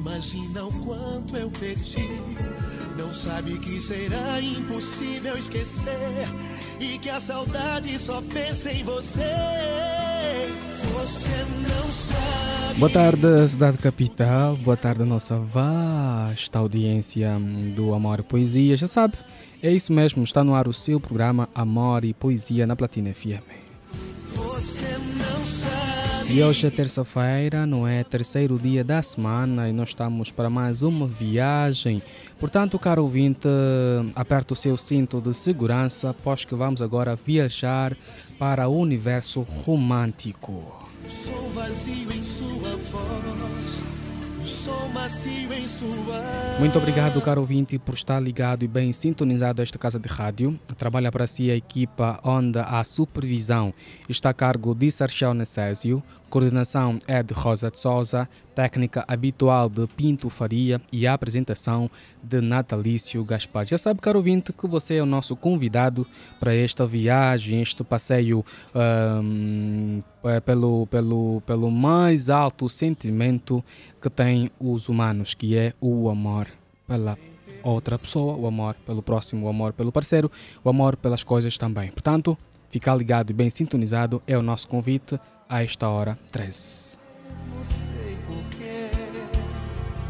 imagina o quanto eu perdi. Não sabe que será impossível esquecer e que a saudade só pensa em você. Você não sabe. Boa tarde, cidade capital. Boa tarde, nossa vasta audiência do Amor e Poesia. Já sabe, é isso mesmo. Está no ar o seu programa Amor e Poesia na Platina FM. E hoje é terça-feira, não é? Terceiro dia da semana e nós estamos para mais uma viagem. Portanto, caro ouvinte, aperte o seu cinto de segurança, pois que vamos agora viajar para o universo romântico. O som vazio em sua voz. Muito obrigado, caro ouvinte, por estar ligado e bem sintonizado a esta casa de rádio. Trabalha para si a equipa onde a supervisão está a cargo de Sarchel Necésio, coordenação é de Rosa de Souza, técnica habitual de Pinto Faria e a apresentação de Natalício Gaspar. Já sabe, caro ouvinte, que você é o nosso convidado para esta viagem, este passeio hum, é, pelo, pelo, pelo mais alto sentimento que têm os humanos, que é o amor pela outra pessoa, o amor pelo próximo, o amor pelo parceiro, o amor pelas coisas também. Portanto, ficar ligado e bem sintonizado é o nosso convite a esta hora 13. Não sei porquê.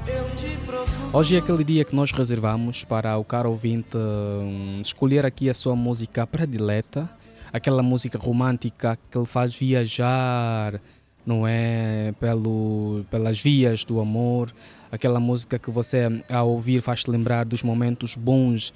Eu te procuro. Hoje é aquele dia que nós reservamos para o caro ouvinte hum, escolher aqui a sua música predileta, aquela música romântica que lhe faz viajar, não é? Pelo, pelas vias do amor, aquela música que você, ao ouvir, faz-te lembrar dos momentos bons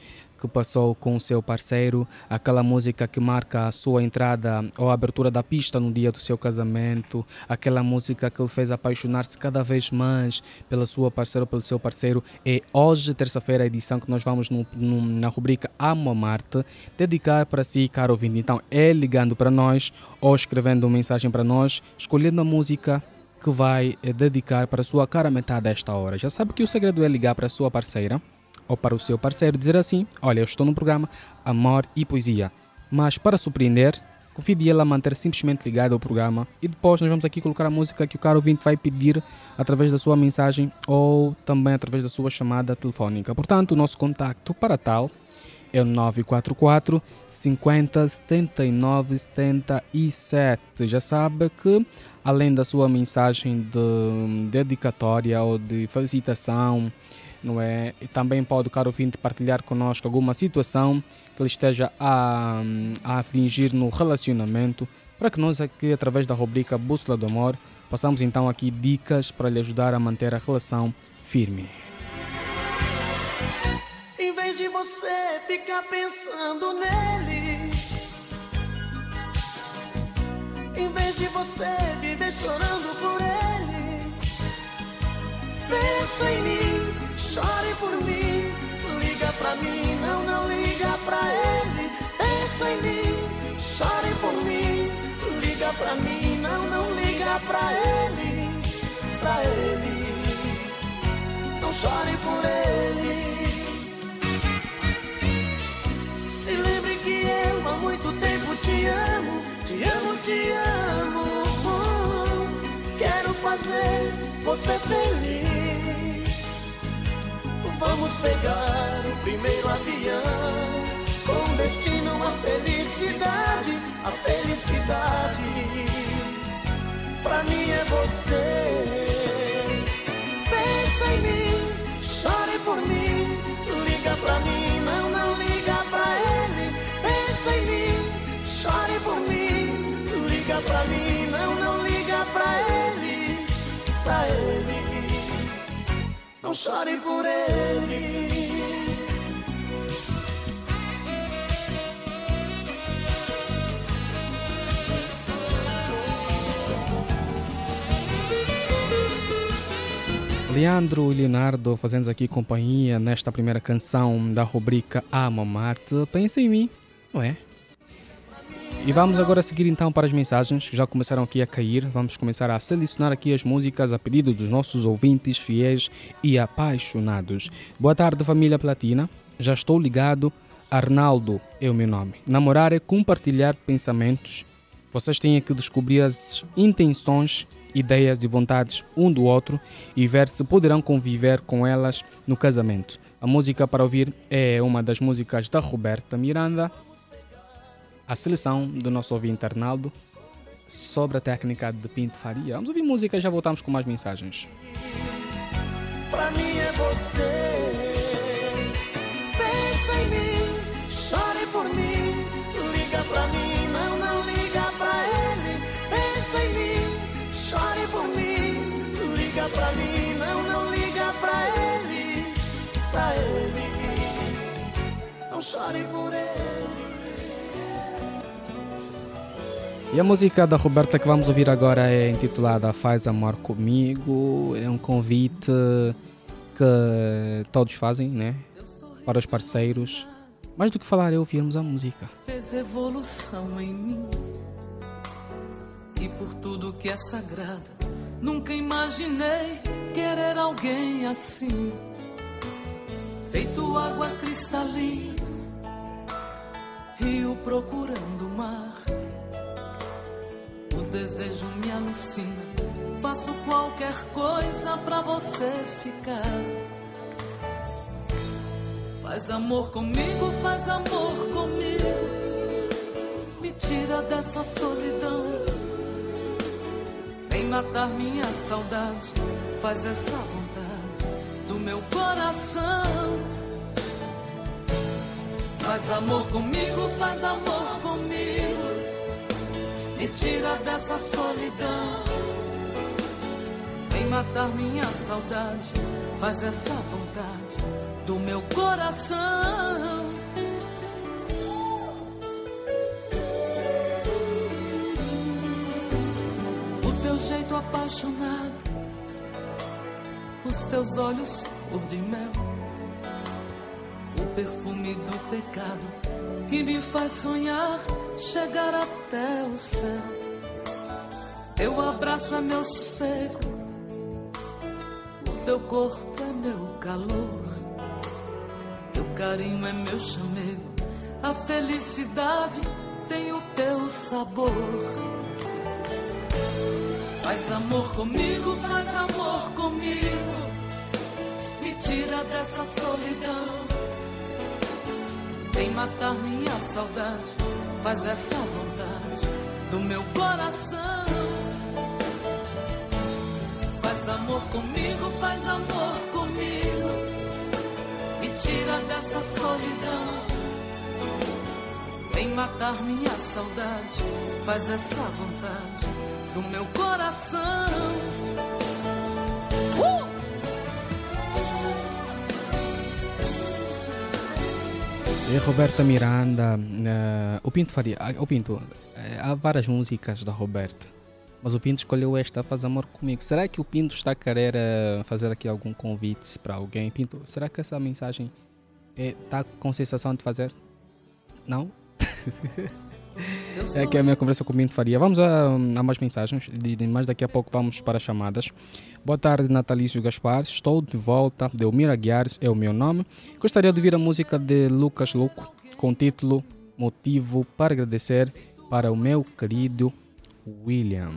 que passou com seu parceiro, aquela música que marca a sua entrada ou a abertura da pista no dia do seu casamento, aquela música que lhe fez apaixonar-se cada vez mais pela sua parceira ou pelo seu parceiro. É hoje, terça-feira, a edição que nós vamos no- no- na rubrica Amo Amar-te, dedicar para si, caro ouvinte. Então, é ligando para nós ou escrevendo uma mensagem para nós, escolhendo a música que vai eh, dedicar para a sua cara metade a esta hora. Já sabe que o segredo é ligar para a sua parceira ou para o seu parceiro dizer assim: Olha, eu estou no programa Amor e Poesia. Mas para surpreender, convide ele a manter simplesmente ligado ao programa e depois nós vamos aqui colocar a música que o caro ouvinte vai pedir através da sua mensagem ou também através da sua chamada telefónica. Portanto, o nosso contacto para tal é o 944 50 79 77. Já sabe que além da sua mensagem de dedicatória ou de felicitação, não é? E também pode, caro ouvinte, partilhar conosco alguma situação que ele esteja a, a afligir no relacionamento, para que nós aqui, através da rubrica Bússola do Amor, possamos então aqui dicas para lhe ajudar a manter a relação firme. Em vez de você ficar pensando nele, em vez de você viver chorando por ele, pensa em mim, chore por mim, liga pra mim, não, não liga pra ele. Pensa em mim, chore por mim, liga pra mim, não, não liga pra ele, pra ele. Não chore por ele. Se lembre que eu há muito tempo te amo, te amo, te amo. Fazer você feliz. Vamos pegar o primeiro avião com destino à felicidade, a felicidade. Pra mim é você. Pensa em mim, chore por mim, liga pra mim, não, não liga pra ele. Pensa em mim, chore por mim, liga pra mim, pra ele. Não chore por ele. Leandro e Leonardo fazendo aqui companhia nesta primeira canção da rubrica Amo Marte. Pensa em mim, não é? E vamos agora seguir então para as mensagens que já começaram aqui a cair. Vamos começar a selecionar aqui as músicas a pedido dos nossos ouvintes fiéis e apaixonados. Boa tarde, família Platina. Já estou ligado. Arnaldo é o meu nome. Namorar é compartilhar pensamentos. Vocês têm que descobrir as intenções ideias e vontades um do outro e ver se poderão conviver com elas no casamento. A música para ouvir é uma das músicas da Roberta Miranda, a seleção do nosso ouvinte Arnaldo sobre a técnica de Pinto Faria. Vamos ouvir música e já voltamos com mais mensagens. Pra mim é você. Pensa em mim, chore por mim, liga pra mim, não, não liga pra ele. Pensa em mim, chore por mim, liga pra mim, não, não liga pra ele, pra ele. Não chore por ele. E a música da Roberta que vamos ouvir agora é intitulada Faz Amor Comigo. É um convite que todos fazem, né? Para os parceiros. Mais do que falar é ouvirmos a música. Fez revolução em mim. E por tudo que é sagrado, nunca imaginei querer alguém assim. Feito água cristalina, rio procurando mar. Desejo me alucina. Faço qualquer coisa pra você ficar. Faz amor comigo, faz amor comigo. Me tira dessa solidão. Vem matar minha saudade. Faz essa vontade do meu coração. Faz amor comigo, faz amor tira dessa solidão. Vem matar minha saudade. Faz essa vontade do meu coração. O teu jeito apaixonado, os teus olhos cor de mel, o perfume do pecado que me faz sonhar chegar até o céu. Teu abraço é meu sossego, o teu corpo é meu calor, teu carinho é meu chamego, a felicidade tem o teu sabor. Faz amor comigo, faz amor comigo, me tira dessa solidão. Vem matar minha saudade, faz essa vontade do meu coração. Faz amor comigo, faz amor comigo, me tira dessa solidão. Vem matar minha saudade, faz essa vontade do meu coração. E Roberta Miranda, eh, o Pinto Faria. ah, O Pinto, eh, há várias músicas da Roberta, mas o Pinto escolheu esta, Faz Amor Comigo. Será que o Pinto está a querer eh, fazer aqui algum convite para alguém? Pinto, será que essa mensagem está com sensação de fazer? Não? É que a minha conversa com o Pinto Faria. Vamos a, a mais mensagens, de- mas daqui a pouco vamos para as chamadas. Boa tarde, Natalício Gaspar. Estou de volta. Delmira Guiares é o meu nome. Gostaria de ouvir a música de Lucas Louco com o título Motivo para agradecer para o meu querido William.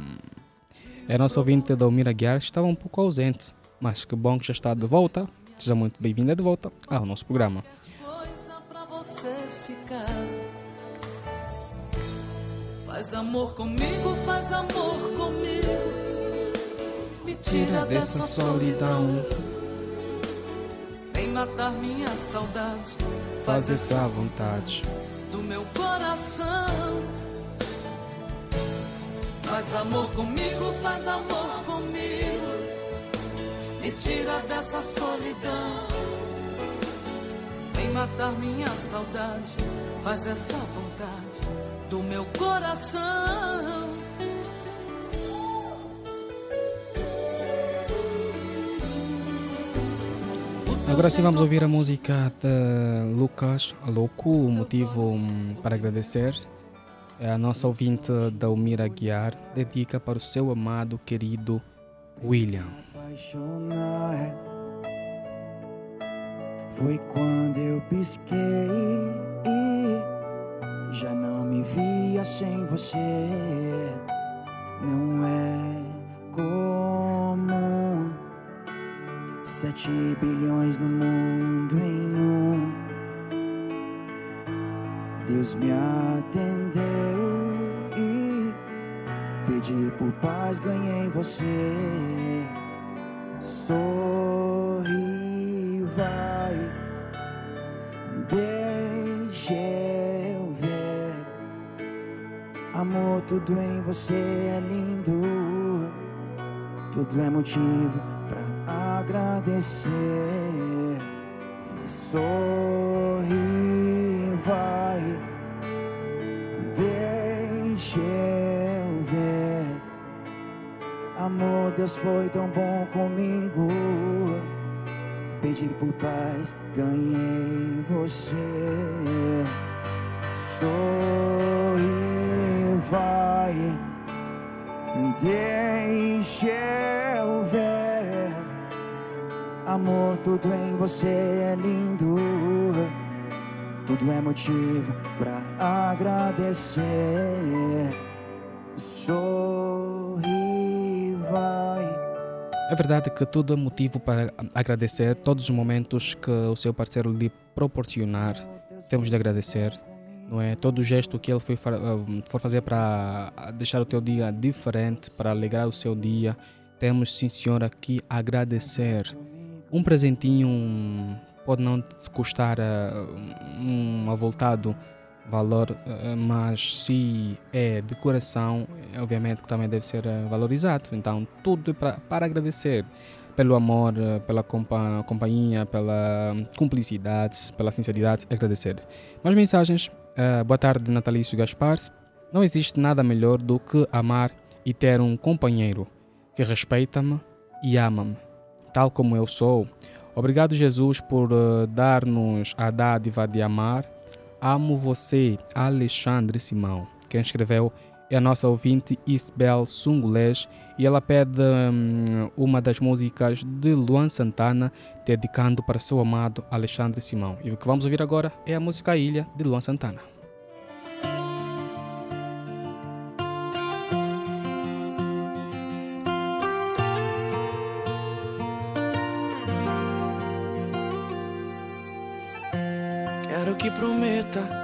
É nosso ouvinte Delmira Guiares estava um pouco ausente, mas que bom que já está de volta. Seja muito bem-vinda de volta ao nosso programa. coisa pra você Faz amor comigo, faz amor comigo. Me tira dessa solidão. Vem matar minha saudade. Faz essa vontade. do meu coração. Faz amor comigo, faz amor comigo. Me tira dessa solidão. Vem matar minha saudade. Faz essa vontade do meu coração. Agora sim vamos ouvir a música de Lucas Louco, o motivo hum, para agradecer. É a nossa ouvinte Dalmira Guiar, dedica para o seu amado querido William. apaixonar foi quando eu pisquei já não me via sem você. Não é comum. Sete bilhões no mundo em um. Deus me atendeu e pedi por paz, ganhei você. Sorri, Amor, tudo em você é lindo. Tudo é motivo pra agradecer. Sorri, vai, deixa eu ver. Amor, Deus foi tão bom comigo. Pedi por paz, ganhei você. Sorri, vai, eu ver. Amor, tudo em você é lindo. Tudo é motivo pra agradecer. Sorri, vai. É verdade que tudo é motivo para agradecer todos os momentos que o seu parceiro lhe proporcionar. Temos de agradecer, não é? Todo gesto que ele foi uh, for fazer para deixar o teu dia diferente, para alegrar o seu dia, temos sim senhor aqui agradecer. Um presentinho pode não te custar uh, um avultado valor, uh, mas se é de coração, obviamente que também deve ser valorizado. Então, tudo é para agradecer pelo amor, pela compa companhia, pela cumplicidade, pela sinceridade, agradecer. Mais mensagens. Uh, boa tarde, Natalício Gaspar. Não existe nada melhor do que amar e ter um companheiro que respeita-me e ama-me, tal como eu sou. Obrigado, Jesus, por uh, dar-nos a dádiva de amar. Amo você, Alexandre Simão. Quem escreveu é a nossa ouvinte Isabel Sungulés e ela pede hum, uma das músicas de Luan Santana, dedicando para seu amado Alexandre Simão. E o que vamos ouvir agora é a música Ilha de Luan Santana.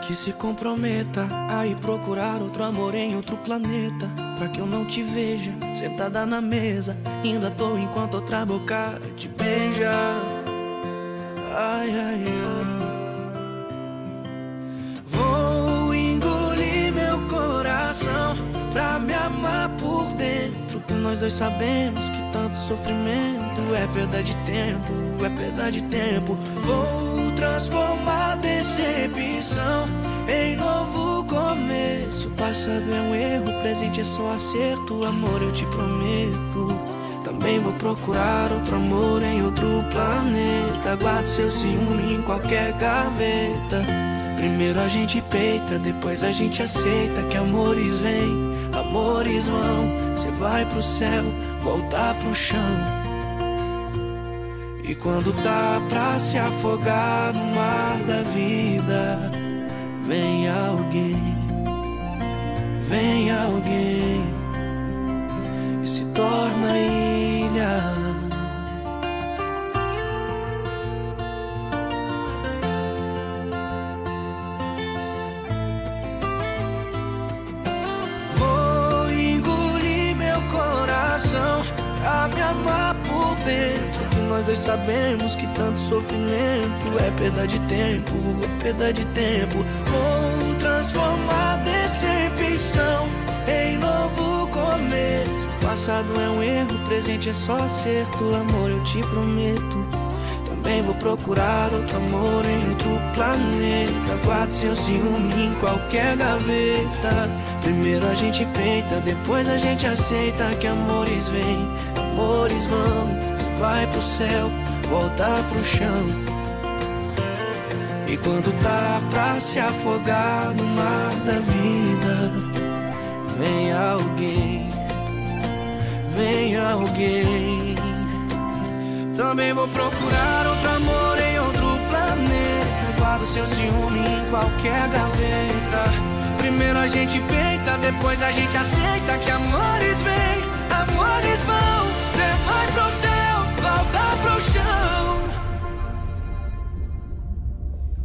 Que se comprometa a ir procurar outro amor em outro planeta. Pra que eu não te veja sentada na mesa, à toa enquanto outra boca te beija. Ai, ai, ai. Vou engolir meu coração pra me amar por dentro. Que nós dois sabemos que tanto sofrimento é perda de tempo, é perda de tempo. Vou transformar decepção em novo começo. Passado é um erro, presente é só acerto. Amor, eu te prometo. Também vou procurar outro amor em outro planeta. Guardo seu ciúme em qualquer gaveta. Primeiro a gente peita, depois a gente aceita que amores vêm, amores vão. Você vai pro céu, voltar pro chão. E quando tá pra se afogar no mar da vida, vem alguém, vem alguém e se torna ilha. Vou engolir meu coração pra me amar por dentro. Nós dois sabemos que tanto sofrimento é perda de tempo, é perda de tempo. Vou transformar decepção em novo começo. Passado é um erro, presente é só acerto. Amor, eu te prometo. Também vou procurar outro amor em outro planeta. Guardo seu ciúme em qualquer gaveta. Primeiro a gente peita, depois a gente aceita que amores vêm, amores vão. Vai pro céu, volta pro chão. E quando tá pra se afogar no mar da vida, vem alguém, vem alguém. Também vou procurar outro amor em outro planeta. Guardo seu ciúme em qualquer gaveta. Primeiro a gente peita, depois a gente aceita que amores vêm, amores vão. Cê vai pro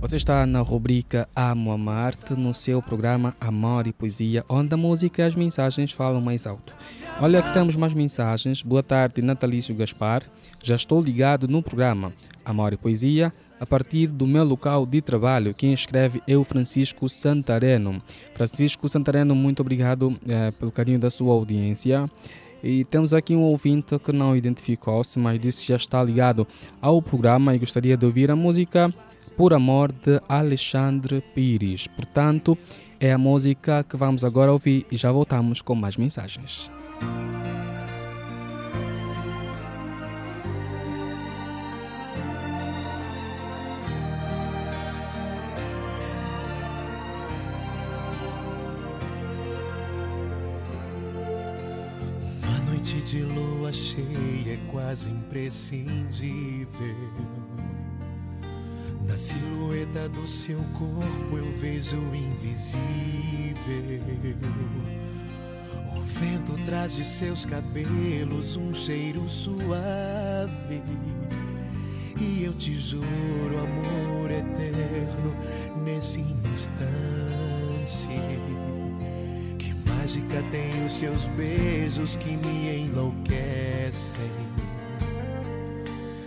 Você está na rubrica Amo Amar-te no seu programa Amor e Poesia, onde a música e as mensagens falam mais alto. Olha que temos mais mensagens. Boa tarde, Natalício Gaspar. Já estou ligado no programa Amor e Poesia a partir do meu local de trabalho. Quem escreve é o Francisco Santareno. Francisco Santareno, muito obrigado eh, pelo carinho da sua audiência. E temos aqui um ouvinte que não identificou-se, mas disse que já está ligado ao programa e gostaria de ouvir a música Por Amor de Alexandre Pires. Portanto, é a música que vamos agora ouvir e já voltamos com mais mensagens. De lua cheia é quase imprescindível. Na silhueta do seu corpo eu vejo o invisível. O vento traz de seus cabelos um cheiro suave. E eu te juro amor eterno nesse instante. Mágica tem os seus beijos que me enlouquecem.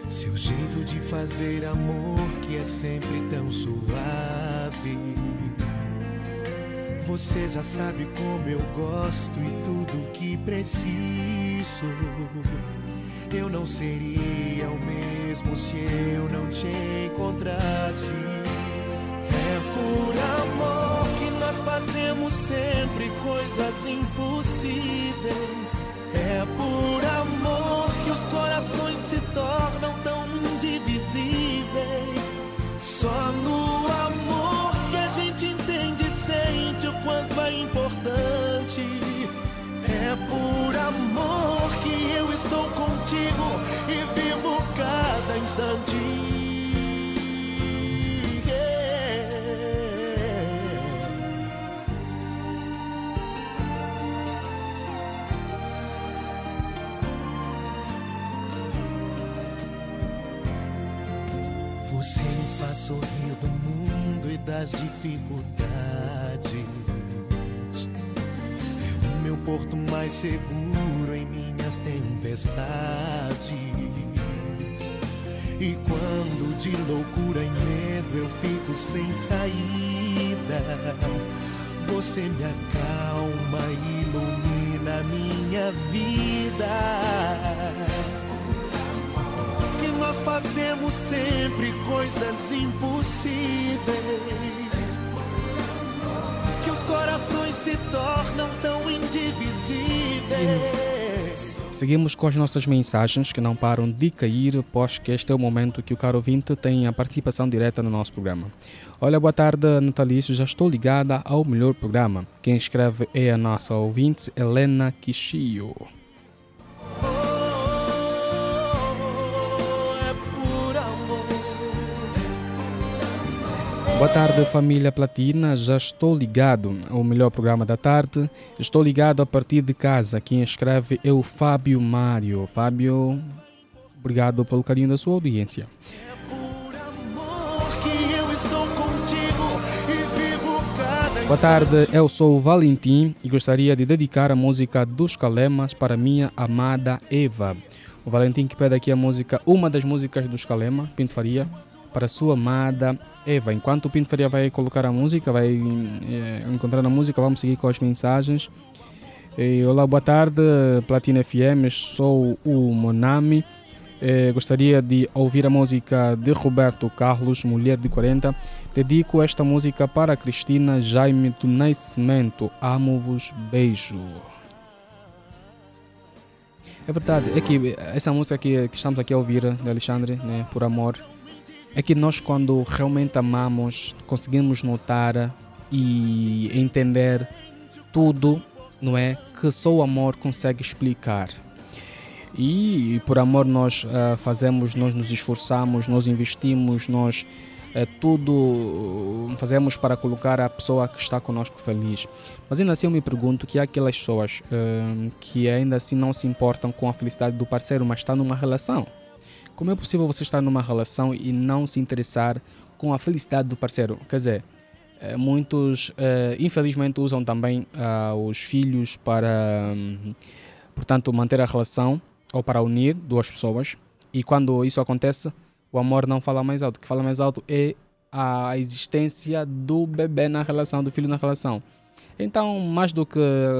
Seu jeito de fazer amor que é sempre tão suave. Você já sabe como eu gosto e tudo que preciso. Eu não seria o mesmo se eu não te encontrasse. É fazemos sempre coisas impossíveis. Dificuldades. É o meu porto mais seguro em minhas tempestades. E quando de loucura e medo eu fico sem saída, você me acalma e ilumina minha vida que nós fazemos sempre coisas impossíveis. Se tornam tão indivisíveis. Seguimos com as nossas mensagens que não param de cair, pois que este é o momento que o caro ouvinte tem a participação direta no nosso programa. Olha, boa tarde, Natalício. Já estou ligada ao melhor programa. Quem escreve é a nossa ouvinte, Helena Kishio. Boa tarde, família Platina. Já estou ligado ao melhor programa da tarde. Estou ligado a partir de casa. Quem escreve é o Fábio Mário. Fábio, obrigado pelo carinho da sua audiência. Boa tarde, eu sou o Valentim e gostaria de dedicar a música dos Calemas para minha amada Eva. O Valentim que pede aqui a música, uma das músicas dos Calema, Pinto Faria, para sua amada Eva. Enquanto o Pinto Faria vai colocar a música, vai eh, encontrar a música, vamos seguir com as mensagens. Eh, olá, boa tarde, Platina FM, sou o Monami. Eh, gostaria de ouvir a música de Roberto Carlos, Mulher de 40. Dedico esta música para Cristina Jaime do Nascimento. Amo-vos, beijo. É verdade, é que essa música que, que estamos aqui a ouvir, de Alexandre, né, por amor, é que nós, quando realmente amamos, conseguimos notar e entender tudo, não é? Que só o amor consegue explicar. E, por amor nós ah, fazemos, nós nos esforçamos, nós investimos, nós é, tudo fazemos para colocar a pessoa que está conosco feliz. Mas ainda assim eu me pergunto que há aquelas pessoas uh, que ainda assim não se importam com a felicidade do parceiro, mas está numa relação. Como é possível você estar numa relação e não se interessar com a felicidade do parceiro? Quer dizer, eh, muitos uh, infelizmente usam também uh, os filhos para, um, portanto, manter a relação ou para unir duas pessoas. E quando isso acontece, o amor não fala mais alto. O que fala mais alto é a existência do bebê na relação, do filho na relação. Então, mais do que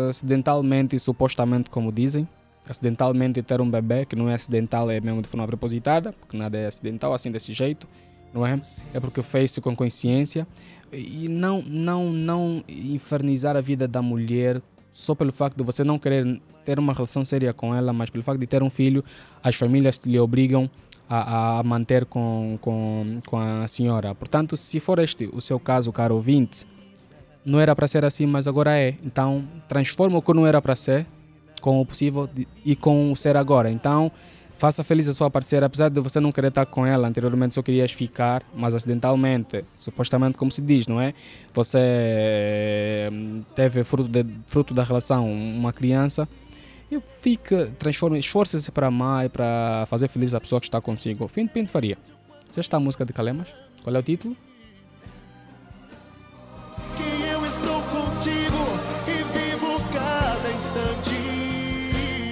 acidentalmente e supostamente, como dizem, acidentalmente ter um bebê, que não é acidental, é mesmo de forma prepositada, porque nada é acidental assim desse jeito, não é? É porque fez-se com consciência. E não, não, não infernizar a vida da mulher só pelo facto de você não querer ter uma relação séria com ela, mas pelo facto de ter um filho, as famílias lhe obrigam a, a manter com, com, com a senhora. Portanto, se for este o seu caso, caro ouvinte, não era para ser assim, mas agora é. Então, transforma o que não era para ser com o possível e com o ser agora. Então, faça feliz a sua parceira, apesar de você não querer estar com ela, anteriormente só querias ficar, mas acidentalmente, supostamente como se diz, não é? Você hum, teve fruto, de, fruto da relação uma criança e fica, transforma, esforça-se para amar e para fazer feliz a pessoa que está consigo. Fim de Pinto Faria. Já está a música de Calemas? Qual é o título?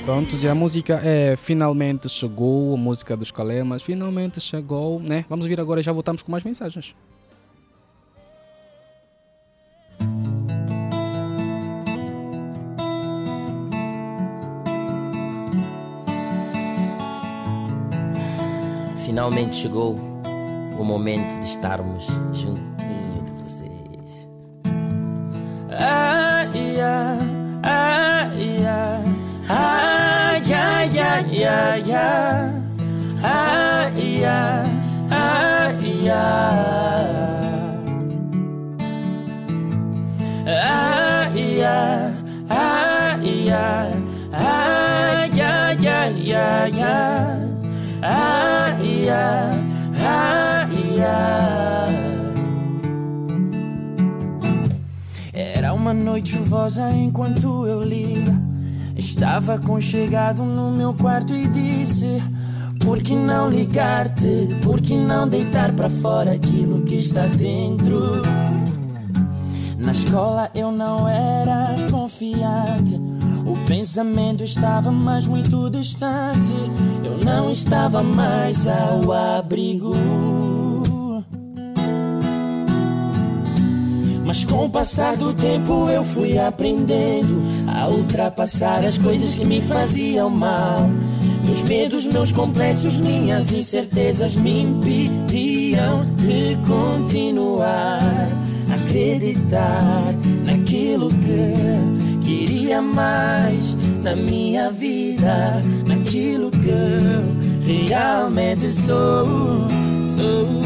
Prontos, e a música é Finalmente Chegou, a música dos Calemas, finalmente chegou, né? Vamos vir agora e já voltamos com mais mensagens. Finalmente chegou o momento de estarmos juntinho de vocês. Ah, yeah, ah, yeah, ah, yeah, ah, yeah, ah, yeah, yeah, yeah, yeah. Ah, yeah, ah, yeah. Era uma noite chuvosa enquanto eu lia. Estava aconchegado no meu quarto e disse: Por que não ligar-te? Por que não deitar para fora aquilo que está dentro? Na escola eu não era confiante. O pensamento estava mais muito distante. Eu não estava mais ao abrigo. Mas com o passar do tempo eu fui aprendendo a ultrapassar as coisas que me faziam mal. Meus medos, meus complexos, minhas incertezas me impediam de continuar a acreditar naquilo que queria mais na minha vida, naquilo que eu realmente sou. Sou.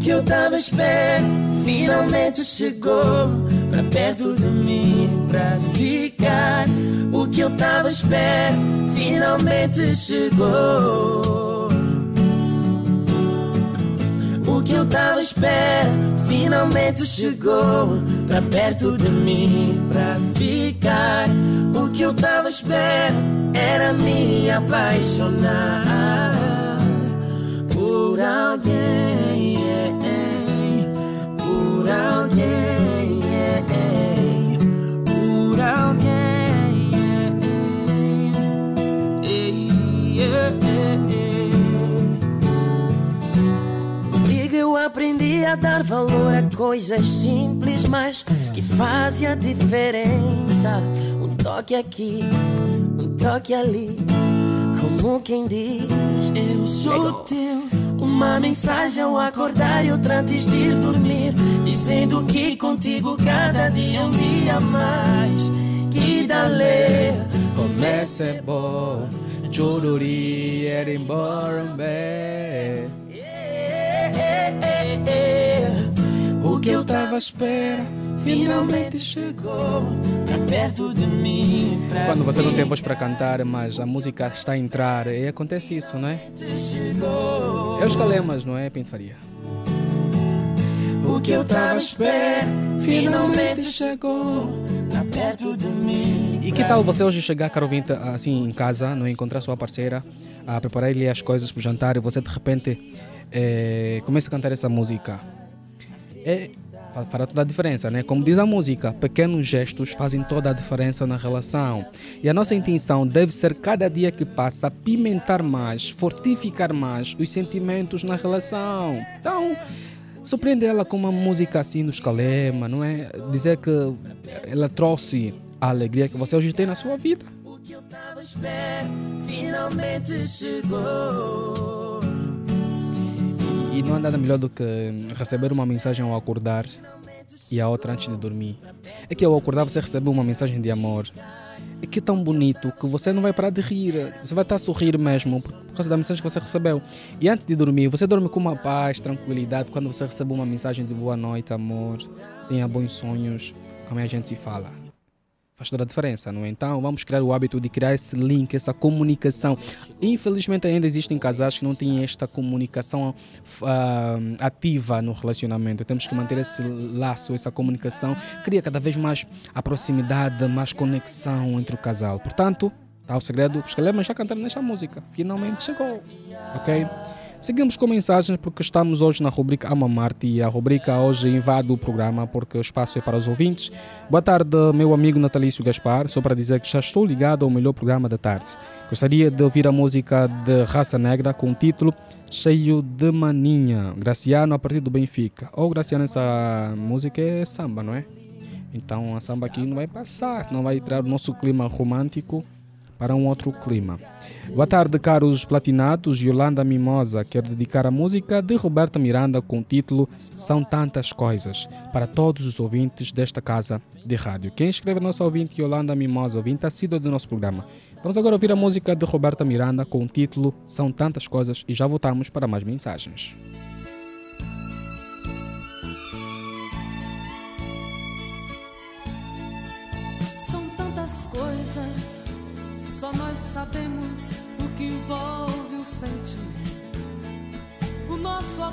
Que eu tava esperando finalmente chegou pra perto de mim pra ficar. O que eu tava esperando finalmente chegou. O que eu tava esperando finalmente chegou pra perto de mim pra ficar. O que eu tava esperando era me apaixonar por alguém, a dar valor a coisas simples, mas que fazem a diferença. Um toque aqui, um toque ali, como quem diz: Eu sou teu. Uma mensagem ao acordar e outra antes de ir dormir, dizendo que contigo cada dia é um dia mais. Que dale Começa é bom, chururi, erimborambé. O que eu tava à espera finalmente chegou pra perto de mim. Quando você não tem voz para cantar, mas a música está a entrar, e acontece isso, não é? É os calemas, não é, Pinto Faria? o que eu tava à espera finalmente chegou pra perto de mim. E que tal você hoje chegar, caro ouvinte, assim em casa, não é? encontrar sua parceira, a preparar-lhe as coisas para o jantar e você de repente eh, começa a cantar essa música? É, fará toda a diferença, né? Como diz a música, pequenos gestos fazem toda a diferença na relação. E a nossa intenção deve ser, cada dia que passa, pimentar mais, fortificar mais os sentimentos na relação. Então, surpreende ela com uma música assim no escalema, não é? Dizer que ela trouxe a alegria que você hoje tem na sua vida. O que eu tava à espera finalmente chegou. E não há nada melhor do que receber uma mensagem ao acordar e a outra antes de dormir. É que ao acordar você recebe uma mensagem de amor. É que é tão bonito que você não vai parar de rir. Você vai estar a sorrir mesmo por causa da mensagem que você recebeu. E antes de dormir, você dorme com uma paz, tranquilidade quando você recebe uma mensagem de boa noite, amor. Tenha bons sonhos. Amanhã a gente se fala. Faz toda a diferença, não é? Então vamos criar o hábito de criar esse link, essa comunicação. Infelizmente ainda existem casais que não têm esta comunicação ah, ativa no relacionamento. Temos que manter esse laço, essa comunicação, cria cada vez mais a proximidade, mais conexão entre o casal. Portanto, tá o segredo, os Calemas já cantaram nesta música. Finalmente chegou, ok? Seguimos com mensagens porque estamos hoje na rubrica Ama Marte e a rubrica hoje invade o programa porque o espaço é para os ouvintes. Boa tarde, meu amigo Natalício Gaspar, só para dizer que já estou ligado ao melhor programa da tarde. Gostaria de ouvir a música de Raça Negra com o título Cheio de Maninha, Graciano a partir do Benfica. Ou Graciano, essa música é samba, não é? Então a samba aqui não vai passar, não vai tirar o nosso clima romântico para um outro clima. Boa tarde, caros platinados. Yolanda Mimosa quer dedicar a música de Roberta Miranda com o título São Tantas Coisas para todos os ouvintes desta casa de rádio. Quem escreve a nossa ouvinte, Yolanda Mimosa, ouvinte assídua do nosso programa. Vamos agora ouvir a música de Roberta Miranda com o título São Tantas Coisas e já voltamos para mais mensagens.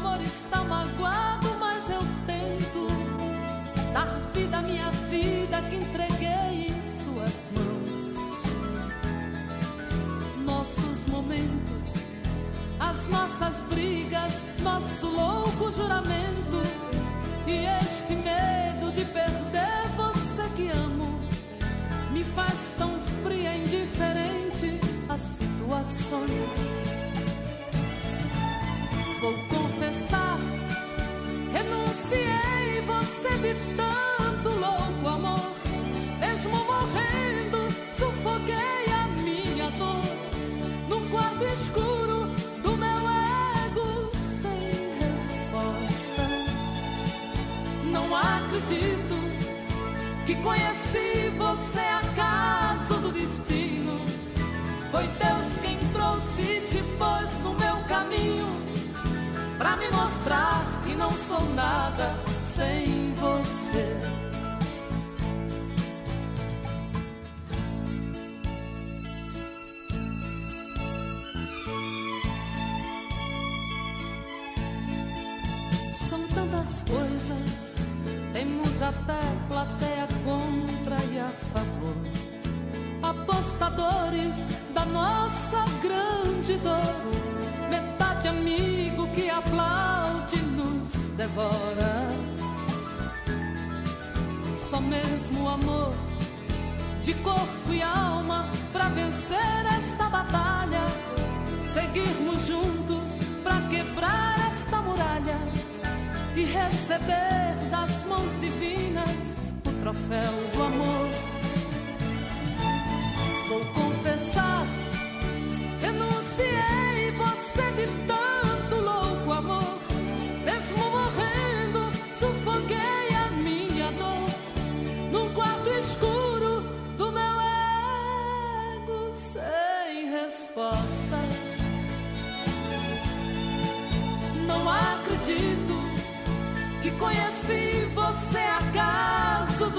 Amor está magoado, mas eu tento dar vida à minha vida que entreguei em suas mãos. Nossos momentos, as nossas brigas, nosso louco juramento e este medo de perder você que amo me faz tão fria e indiferente às situações. Tanto louco amor. Mesmo morrendo, sufoquei a minha dor num quarto escuro do meu ego sem resposta. Não acredito que conheci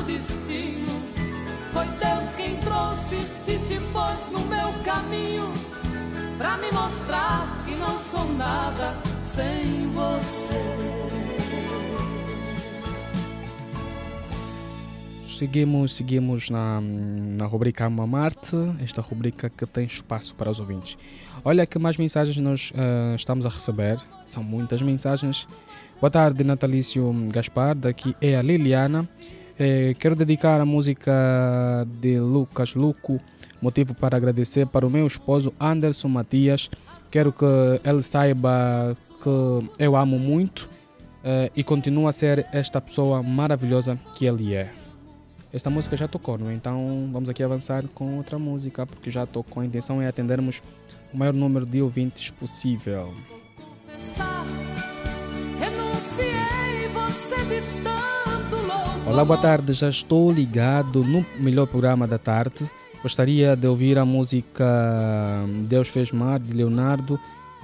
destino. Foi Deus quem trouxe e te pôs no meu caminho pra me mostrar que não sou nada sem você. Seguimos, seguimos na, na rubrica Alma Marte, esta rubrica que tem espaço para os ouvintes. Olha que mais mensagens nós uh, estamos a receber, são muitas mensagens. Boa tarde, Natalício Gaspar, daqui é a Liliana. Eh, quero dedicar a música de Lucas Luco, motivo para agradecer para o meu esposo Anderson Matias. Quero que ele saiba que eu amo muito eh, e continua a ser esta pessoa maravilhosa que ele é. Esta música já tocou, não é? Então vamos aqui avançar com outra música, porque já tocou. A intenção é atendermos o maior número de ouvintes possível. Olá, boa tarde. Já estou ligado no melhor programa da tarde. Gostaria de ouvir a música Deus Fez Mar, de Leonardo,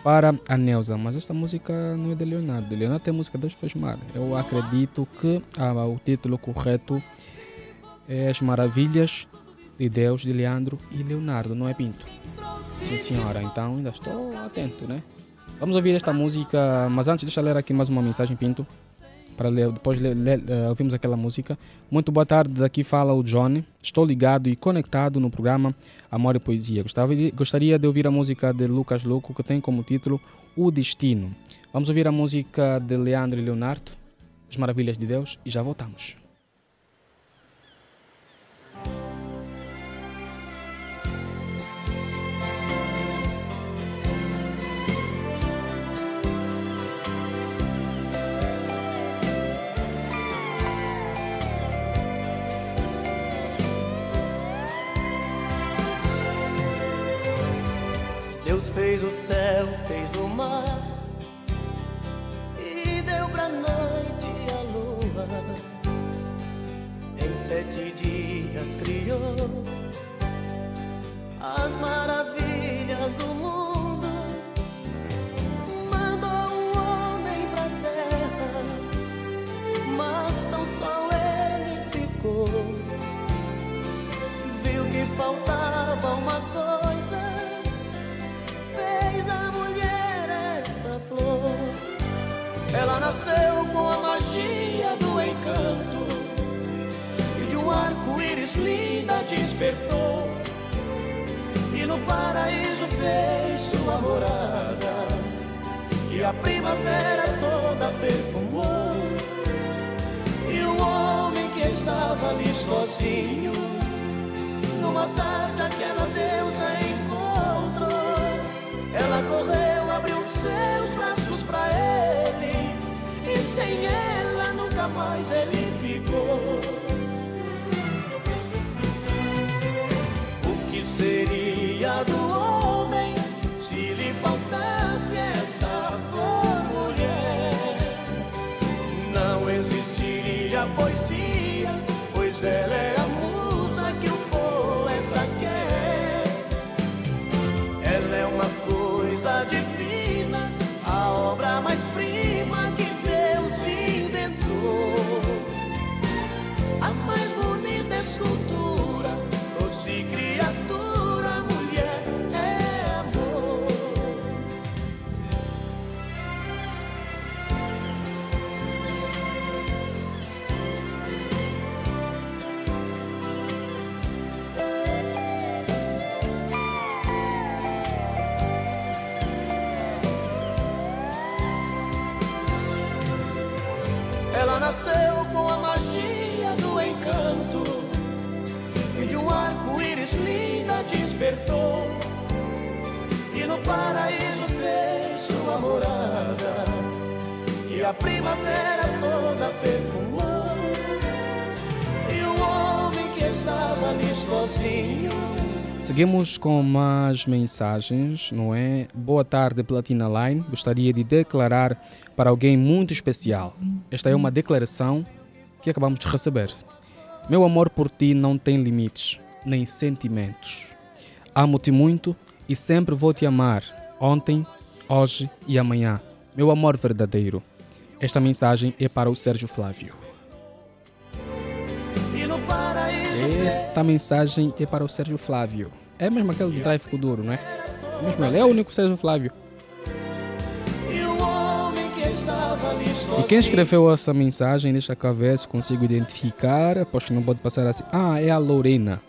para a Neuza. Mas esta música não é de Leonardo. Leonardo tem a música Deus Fez Mar. Eu acredito que ah, o título correto é As Maravilhas de Deus de Leandro e Leonardo, não é Pinto? Sim, senhora, então ainda estou atento, né? Vamos ouvir esta música, mas antes deixa eu ler aqui mais uma mensagem, Pinto, para depois ler, uh, ouvimos aquela música. Muito boa tarde, daqui fala o Johnny. Estou ligado e conectado no programa Amor e Poesia. Gostaria, gostaria de ouvir a música de Lucas Louco, que tem como título O Destino. Vamos ouvir a música de Leandro e Leonardo, As Maravilhas de Deus, e já voltamos. O céu, fez o mar e deu pra noite a lua. Em sete dias criou as maravilhas do mundo. Ela nasceu com a magia do encanto e de um arco-íris linda despertou. E no paraíso fez sua morada e a primavera toda perfumou. E o homem que estava ali sozinho, numa tarde aquela deusa encontrou. Ela correu, abriu ele E sem ela nunca mais ele ficou. O que seria do homem Se lhe faltasse esta mulher? Não existiria poesia Pois ela é Ela nasceu com a magia do encanto e de um arco-íris linda despertou. E no paraíso fez sua morada e a primavera toda perfumou. E o homem que estava ali sozinho Seguimos com mais mensagens, não é? Boa tarde, Platina Line. Gostaria de declarar para alguém muito especial. Esta é uma declaração que acabamos de receber. Meu amor por ti não tem limites, nem sentimentos. Amo-te muito e sempre vou te amar, ontem, hoje e amanhã. Meu amor verdadeiro. Esta mensagem é para o Sérgio Flávio. Esta mensagem é para o Sérgio Flávio. É mesmo aquele do Drive Kuduro, não é? é? Mesmo ele, é o único Sérgio Flávio. E quem escreveu essa mensagem, deixa cá ver se consigo identificar, pois não pode passar assim. Ah, é a Lorena.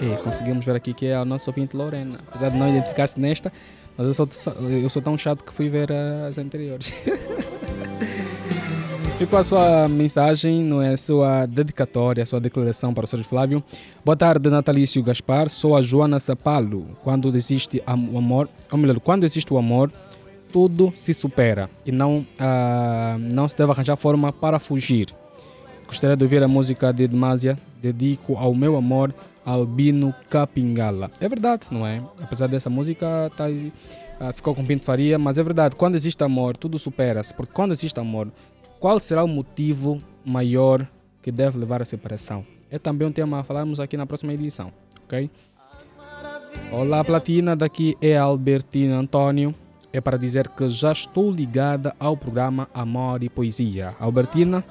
É, conseguimos ver aqui que é a nossa ouvinte Lorena. Apesar de não identificar-se nesta, mas eu sou, eu sou tão chato que fui ver as anteriores. Ficou a sua mensagem, não é? Sua dedicatória, sua declaração para o Sérgio Flávio. Boa tarde, Natalício Gaspar. Sou a Joana Sapalo. Quando existe o amor, ou melhor, quando existe o amor, tudo se supera e não, uh, não se deve arranjar forma para fugir. Gostaria de ouvir a música de Demasia, dedico ao meu amor, Albino Capingala. É verdade, não é? Apesar dessa música, tá, uh, ficou com Pinto Faria, mas é verdade, quando existe amor, tudo supera-se, porque quando existe amor, qual será o motivo maior que deve levar à separação? É também um tema a falarmos aqui na próxima edição, ok? Olá, Platina, daqui é Albertina Antônio. É para dizer que já estou ligada ao programa Amor e Poesia. Albertina,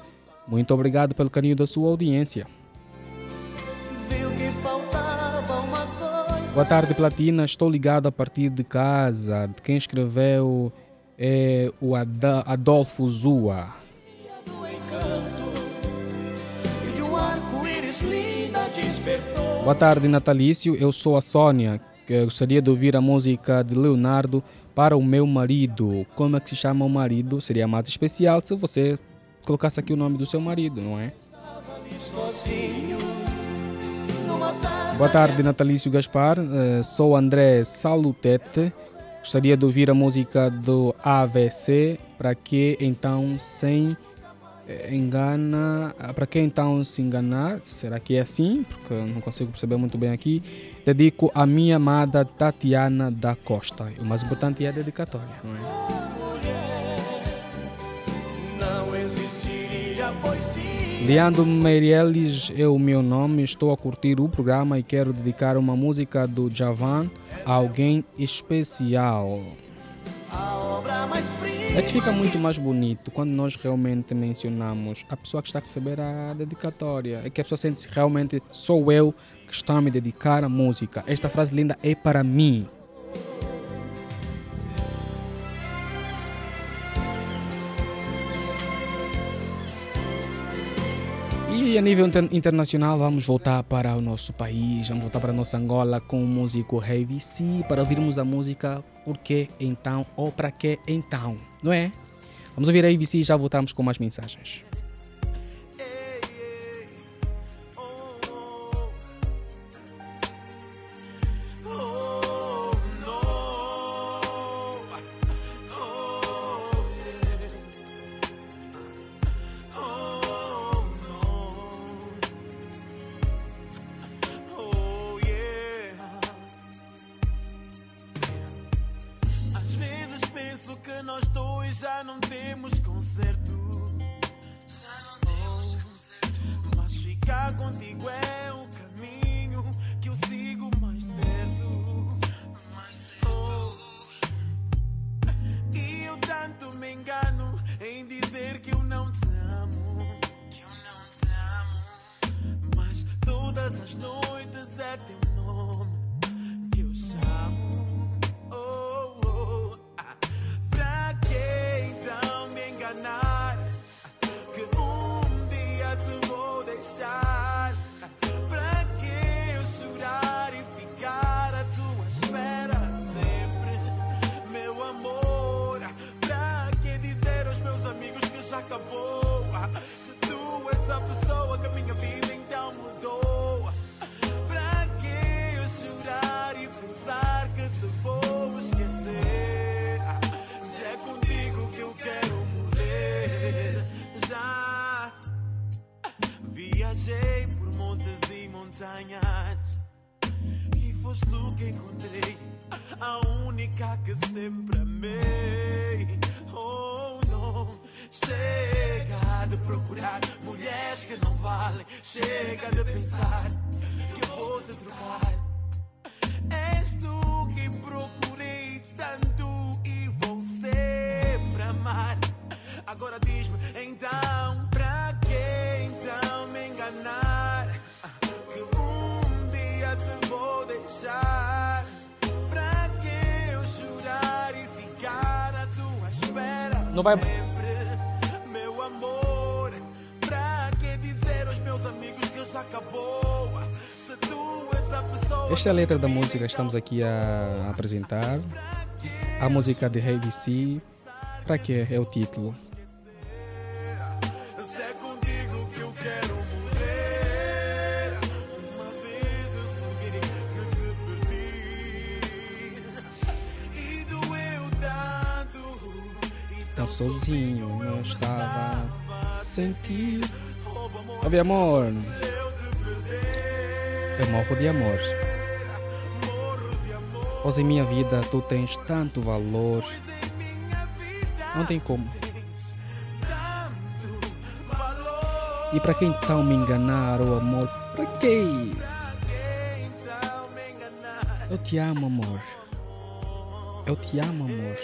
muito obrigado pelo carinho da sua audiência. Boa tarde, Platina. Estou ligado a partir de casa. De quem escreveu é o Adolfo Zua. Boa tarde, Natalício. Eu sou a Sônia. Eu gostaria de ouvir a música de Leonardo para o meu marido. Como é que se chama o marido? Seria mais especial se você colocasse aqui o nome do seu marido, não é? Boa tarde, Natalício Gaspar. Uh, sou André Salutete. Gostaria de ouvir a música do AVC. Para que então sem engana. Para que então se enganar? Será que é assim? Porque eu não consigo perceber muito bem aqui. Dedico a minha amada Tatiana da Costa. O mais importante é a dedicatória, não é? Leandro Meirelles é o meu nome, estou a curtir o programa e quero dedicar uma música do Javan a alguém especial. É que fica muito mais bonito quando nós realmente mencionamos a pessoa que está a receber a dedicatória. É que a pessoa sente-se realmente sou eu que está a me dedicar à música. Esta frase linda é para mim. E a nível internacional, vamos voltar para o nosso país, vamos voltar para a nossa Angola com o músico Heavy C para ouvirmos a música Por que então ou Para que então, não é? Vamos ouvir a Heavy C e já voltamos com mais mensagens. Já não. Mas ficar contigo é o caminho que eu sigo mais certo. Mais certo. Oh. E eu tanto me engano em dizer que eu não te amo. Que eu não te amo. Mas todas as noites é teu acabou. Se tu és a pessoa que a minha vida então mudou, para que eu chorar e pensar que te vou esquecer? Se é contigo que eu quero morrer, já viajei por montes e montanhas. E foste tu que encontrei, a única que sempre amei. Chega de procurar mulheres que não valem. Chega de pensar que eu vou te trocar. És tu que procurei tanto e você pra amar. Agora diz-me então, pra que então me enganar? Que um dia te vou deixar. Pra que eu chorar e ficar à tua espera? Não vai. Esta é a letra da música que estamos aqui a apresentar. A música de Rei VC. Para que é o título? Se é contigo que eu quero morrer. Uma vez eu sonhei que te perdi. E doeu tanto. E Tão sozinho, não estava a sentir. Ouve amor. Eu morro de amor. Pois em minha vida tu tens tanto valor. Não tem como. E para quem então me enganar, o amor? Para quê? Eu te amo, amor. Eu te amo, amor.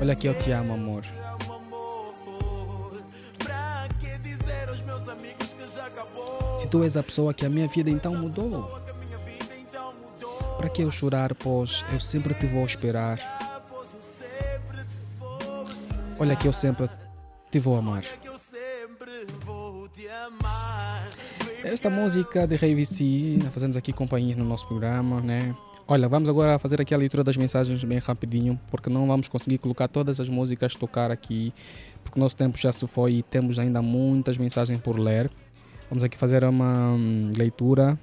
Olha aqui, eu te amo, amor. pra que dizer aos meus amigos que já acabou? Se tu és a pessoa que a minha vida então mudou, para que eu chorar, pois eu sempre te vou esperar. Olha que eu sempre te vou amar. Esta música de Rei VC, fazemos aqui companhia no nosso programa, né? Olha, vamos agora fazer aqui a leitura das mensagens bem rapidinho, porque não vamos conseguir colocar todas as músicas tocar aqui, porque nosso tempo já se foi e temos ainda muitas mensagens por ler. Vamos aqui fazer uma hum, leitura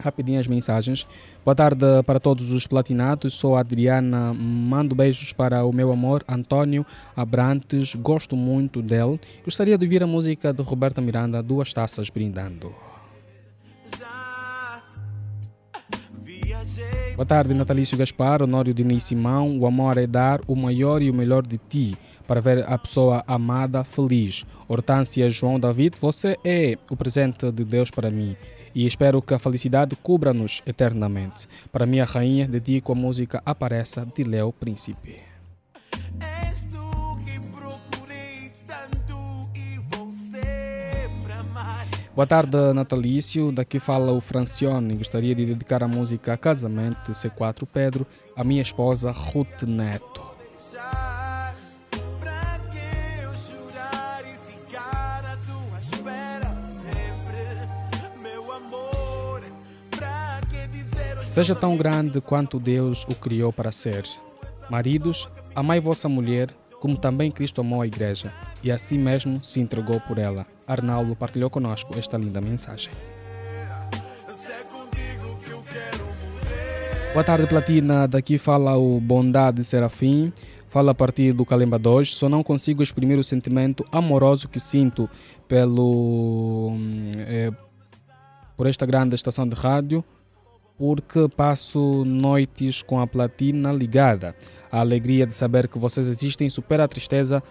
rapidinho as mensagens. Boa tarde para todos os platinados. Sou a Adriana. Mando beijos para o meu amor Antônio Abrantes. Gosto muito dele. Gostaria de ouvir a música de Roberta Miranda, Duas Taças Brindando. Boa tarde, Natalício Gaspar, Honório Diniz Simão. O amor é dar o maior e o melhor de ti para ver a pessoa amada feliz. Hortância João David, você é o presente de Deus para mim e espero que a felicidade cubra-nos eternamente. Para minha rainha, dedico a música Apareça de Léo Príncipe. Boa tarde, Natalício. Daqui fala o Francione. Gostaria de dedicar a música Casamento de C4 Pedro à minha esposa Ruth Neto. Seja tão grande quanto Deus o criou para ser. Maridos, amai vossa mulher, como também Cristo amou a igreja, e assim mesmo se entregou por ela. Arnaldo partilhou conosco esta linda mensagem. É. Boa tarde, Platina. Daqui fala o Bondade Serafim. Fala a partir do Calemba 2. Só não consigo exprimir o sentimento amoroso que sinto pelo, eh, por esta grande estação de rádio, porque passo noites com a platina ligada. A alegria de saber que vocês existem supera a tristeza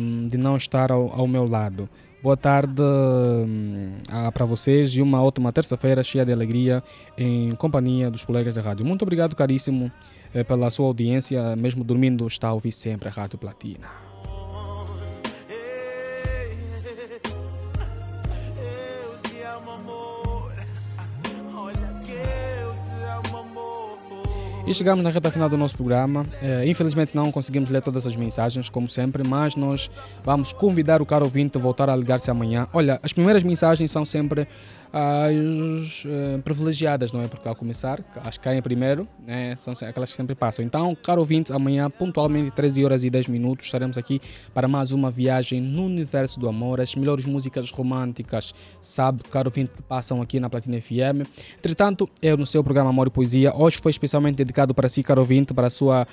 hum, de não estar ao, ao meu lado. Boa tarde hum, ah, para vocês e uma ótima terça-feira cheia de alegria em companhia dos colegas da rádio. Muito obrigado, caríssimo, eh, pela sua audiência. Mesmo dormindo, está a ouvir sempre a Rádio Platina. E chegamos na reta final do nosso programa. Eh, infelizmente não conseguimos ler todas as mensagens, como sempre, mas nós vamos convidar o caro ouvinte a voltar a ligar-se amanhã. Olha, as primeiras mensagens são sempre as eh, privilegiadas, não é? Porque ao começar, as que caem primeiro, né, são aquelas que sempre passam. Então, caro ouvinte, amanhã, pontualmente, 13 horas e 10 minutos, estaremos aqui para mais uma viagem no universo do amor, as melhores músicas românticas, sabe, caro ouvinte, que passam aqui na Platina FM. Entretanto, eu no seu programa Amor e Poesia, hoje foi especialmente dedicado para si, caro ouvinte, para a sua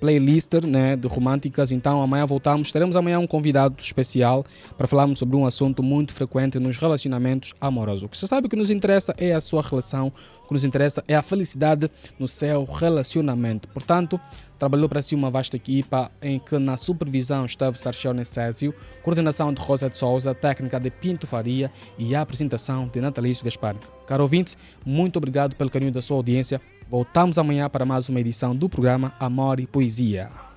playlist né, de românticas. Então amanhã voltamos. Teremos amanhã um convidado especial para falarmos sobre um assunto muito frequente nos relacionamentos amorosos. O que você sabe que nos interessa é a sua relação, o que nos interessa é a felicidade no seu relacionamento. Portanto, trabalhou para si uma vasta equipa em que na supervisão esteve Sarchel Césio, coordenação de Rosa de Souza, técnica de Pinto Faria e a apresentação de Natalício Gaspar. Caro ouvinte, muito obrigado pelo carinho da sua audiência. Voltamos amanhã para mais uma edição do programa Amor e Poesia.